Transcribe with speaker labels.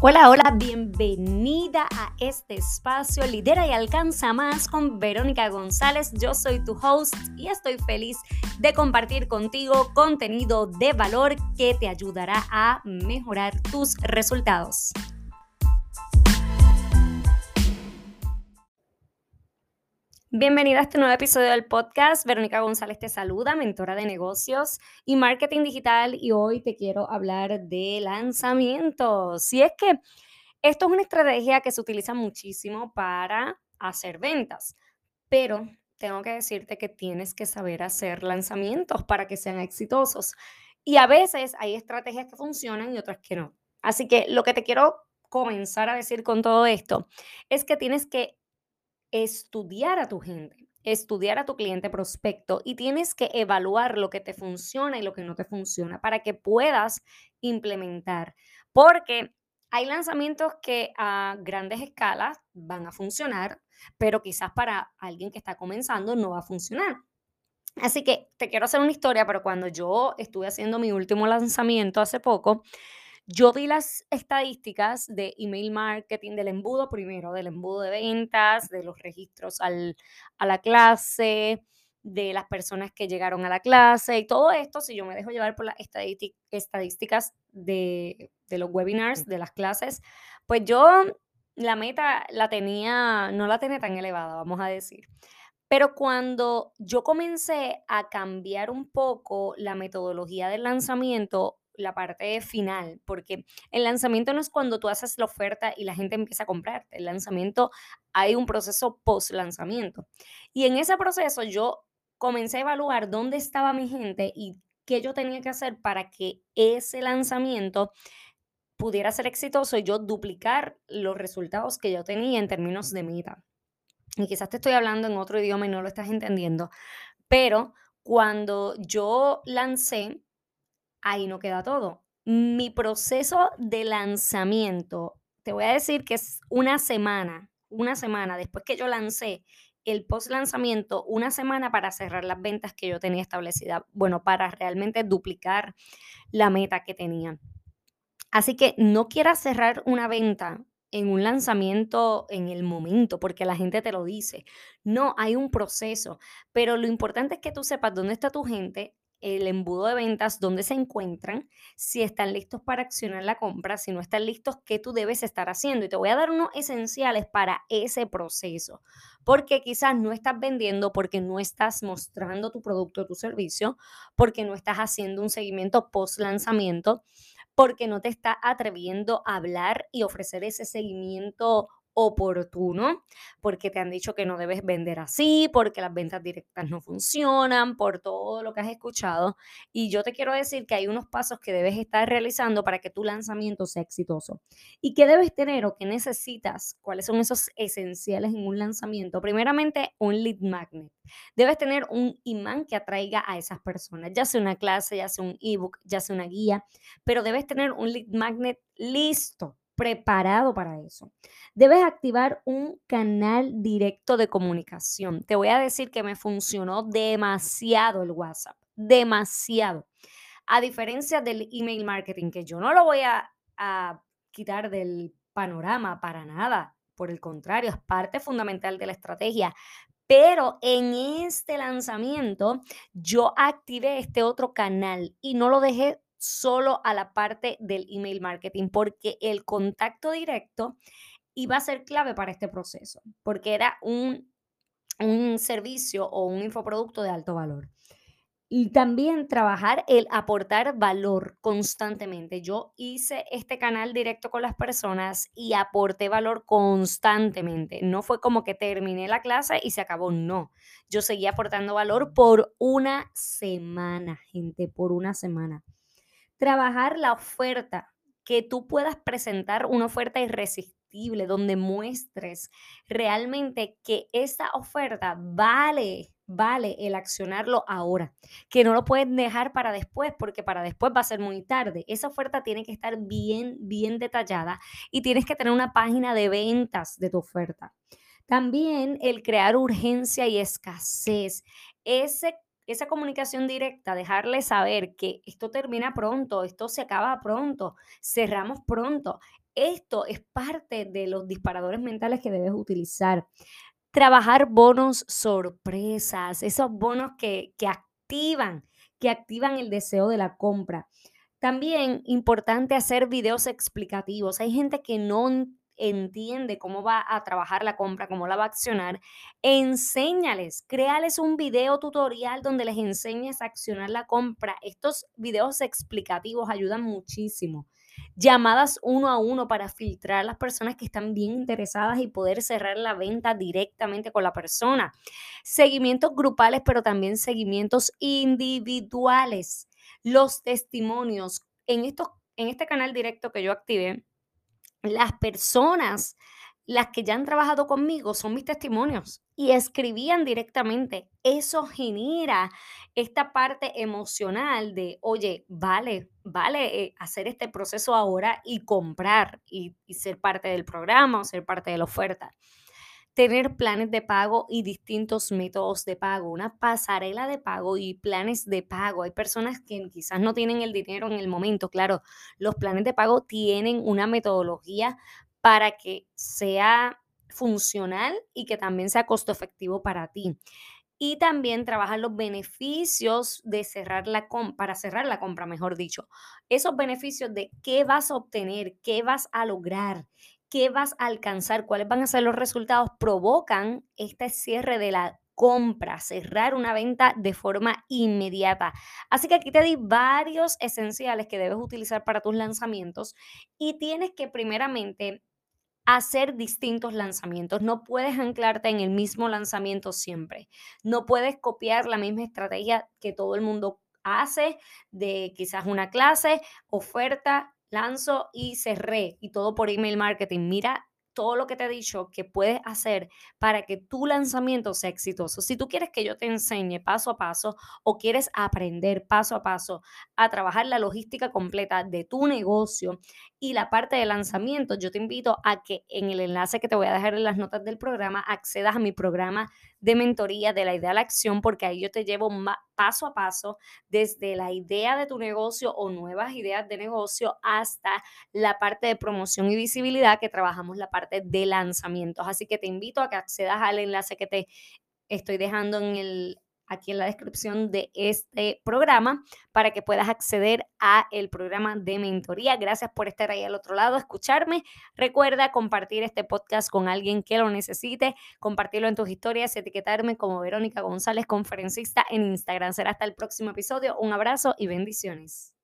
Speaker 1: Hola, hola, bienvenida a este espacio Lidera y Alcanza Más con Verónica González. Yo soy tu host y estoy feliz de compartir contigo contenido de valor que te ayudará a mejorar tus resultados. Bienvenida a este nuevo episodio del podcast. Verónica González te saluda, mentora de negocios y marketing digital y hoy te quiero hablar de lanzamientos. Si es que esto es una estrategia que se utiliza muchísimo para hacer ventas, pero tengo que decirte que tienes que saber hacer lanzamientos para que sean exitosos. Y a veces hay estrategias que funcionan y otras que no. Así que lo que te quiero comenzar a decir con todo esto es que tienes que estudiar a tu gente, estudiar a tu cliente prospecto y tienes que evaluar lo que te funciona y lo que no te funciona para que puedas implementar. Porque hay lanzamientos que a grandes escalas van a funcionar, pero quizás para alguien que está comenzando no va a funcionar. Así que te quiero hacer una historia, pero cuando yo estuve haciendo mi último lanzamiento hace poco, yo vi las estadísticas de email marketing, del embudo primero, del embudo de ventas, de los registros al, a la clase, de las personas que llegaron a la clase y todo esto, si yo me dejo llevar por las estadísticas de, de los webinars, de las clases, pues yo la meta la tenía, no la tenía tan elevada, vamos a decir. Pero cuando yo comencé a cambiar un poco la metodología del lanzamiento, la parte final, porque el lanzamiento no es cuando tú haces la oferta y la gente empieza a comprarte. El lanzamiento hay un proceso post lanzamiento. Y en ese proceso yo comencé a evaluar dónde estaba mi gente y qué yo tenía que hacer para que ese lanzamiento pudiera ser exitoso y yo duplicar los resultados que yo tenía en términos de meta. Y quizás te estoy hablando en otro idioma y no lo estás entendiendo, pero cuando yo lancé ahí no queda todo. Mi proceso de lanzamiento, te voy a decir que es una semana, una semana después que yo lancé el post lanzamiento, una semana para cerrar las ventas que yo tenía establecidas, bueno, para realmente duplicar la meta que tenía. Así que no quieras cerrar una venta en un lanzamiento en el momento, porque la gente te lo dice. No, hay un proceso, pero lo importante es que tú sepas dónde está tu gente, el embudo de ventas, dónde se encuentran, si están listos para accionar la compra, si no están listos, qué tú debes estar haciendo. Y te voy a dar unos esenciales para ese proceso, porque quizás no estás vendiendo, porque no estás mostrando tu producto o tu servicio, porque no estás haciendo un seguimiento post lanzamiento, porque no te estás atreviendo a hablar y ofrecer ese seguimiento oportuno, porque te han dicho que no debes vender así, porque las ventas directas no funcionan, por todo lo que has escuchado. Y yo te quiero decir que hay unos pasos que debes estar realizando para que tu lanzamiento sea exitoso. ¿Y qué debes tener o qué necesitas? ¿Cuáles son esos esenciales en un lanzamiento? Primeramente, un lead magnet. Debes tener un imán que atraiga a esas personas, ya sea una clase, ya sea un ebook, ya sea una guía, pero debes tener un lead magnet listo preparado para eso. Debes activar un canal directo de comunicación. Te voy a decir que me funcionó demasiado el WhatsApp, demasiado. A diferencia del email marketing, que yo no lo voy a, quitar del panorama para nada. Por el contrario, es parte fundamental de la estrategia. Pero en este lanzamiento yo activé este otro canal y no lo dejé solo a la parte del email marketing, porque el contacto directo iba a ser clave para este proceso, porque era un, un servicio o un infoproducto de alto valor. Y también trabajar el aportar valor constantemente. Yo hice este canal directo con las personas y aporté valor constantemente. No fue como que terminé la clase y se acabó, no. Yo seguí aportando valor por una semana, gente, por una semana trabajar la oferta, que tú puedas presentar una oferta irresistible donde muestres realmente que esa oferta vale, vale el accionarlo ahora, que no lo puedes dejar para después porque para después va a ser muy tarde. Esa oferta tiene que estar bien, bien detallada y tienes que tener una página de ventas de tu oferta. También el crear urgencia y escasez. Ese esa comunicación directa, dejarle saber que esto termina pronto, esto se acaba pronto, cerramos pronto. esto es parte de los disparadores mentales que debes utilizar. Trabajar bonos sorpresas, esos bonos que, que activan, que activan el deseo de la compra. También importante hacer videos explicativos. Hay gente que no entiende cómo va a trabajar la compra, cómo la va a accionar. Enséñales, créales un video tutorial donde les enseñes a accionar la compra. Estos videos explicativos ayudan muchísimo llamadas uno a uno para filtrar las personas que están bien interesadas y poder cerrar la venta directamente con la persona. Seguimientos grupales, pero también seguimientos individuales. Los testimonios. En, estos, en este canal directo que yo activé, las personas las que ya han trabajado conmigo son mis testimonios y escribían directamente. Eso genera esta parte emocional de, oye, vale, vale eh, hacer este proceso ahora y comprar y, y ser parte del programa o ser parte de la oferta tener planes de pago y distintos métodos de pago, una pasarela de pago y planes de pago. Hay personas que quizás no tienen el dinero en el momento, claro, los planes de pago tienen una metodología para que sea funcional y que también sea costo efectivo para ti. Y también trabajar los beneficios de cerrar la compra, para cerrar la compra, mejor dicho. Esos beneficios de qué vas a obtener, qué vas a lograr, qué vas a alcanzar, cuáles van a ser los resultados, provocan este cierre de la compra, cerrar una venta de forma inmediata. Así que aquí te di varios esenciales que debes utilizar para tus lanzamientos y tienes que primeramente hacer distintos lanzamientos. No puedes anclarte en el mismo lanzamiento siempre. No puedes copiar la misma estrategia que todo el mundo hace de quizás una clase, oferta, lanzo y cerré y todo por email marketing. Mira todo lo que te he dicho que puedes hacer para que tu lanzamiento sea exitoso. Si tú quieres que yo te enseñe paso a paso o quieres aprender paso a paso a trabajar la logística completa de tu negocio y la parte de lanzamiento, yo te invito a que en el enlace que te voy a dejar en las notas del programa accedas a mi programa de mentoría de la idea a la acción, porque ahí yo te llevo paso a paso desde la idea de tu negocio o nuevas ideas de negocio hasta la parte de promoción y visibilidad que trabajamos la parte de lanzamientos. Así que te invito a que accedas al enlace que te estoy dejando en el aquí en la descripción de este programa para que puedas acceder a el programa de mentoría. Gracias por estar ahí al otro lado, escucharme. Recuerda compartir este podcast con alguien que lo necesite, compartirlo en tus historias, etiquetarme como Verónica González, conferencista en Instagram. Será hasta el próximo episodio. Un abrazo y bendiciones.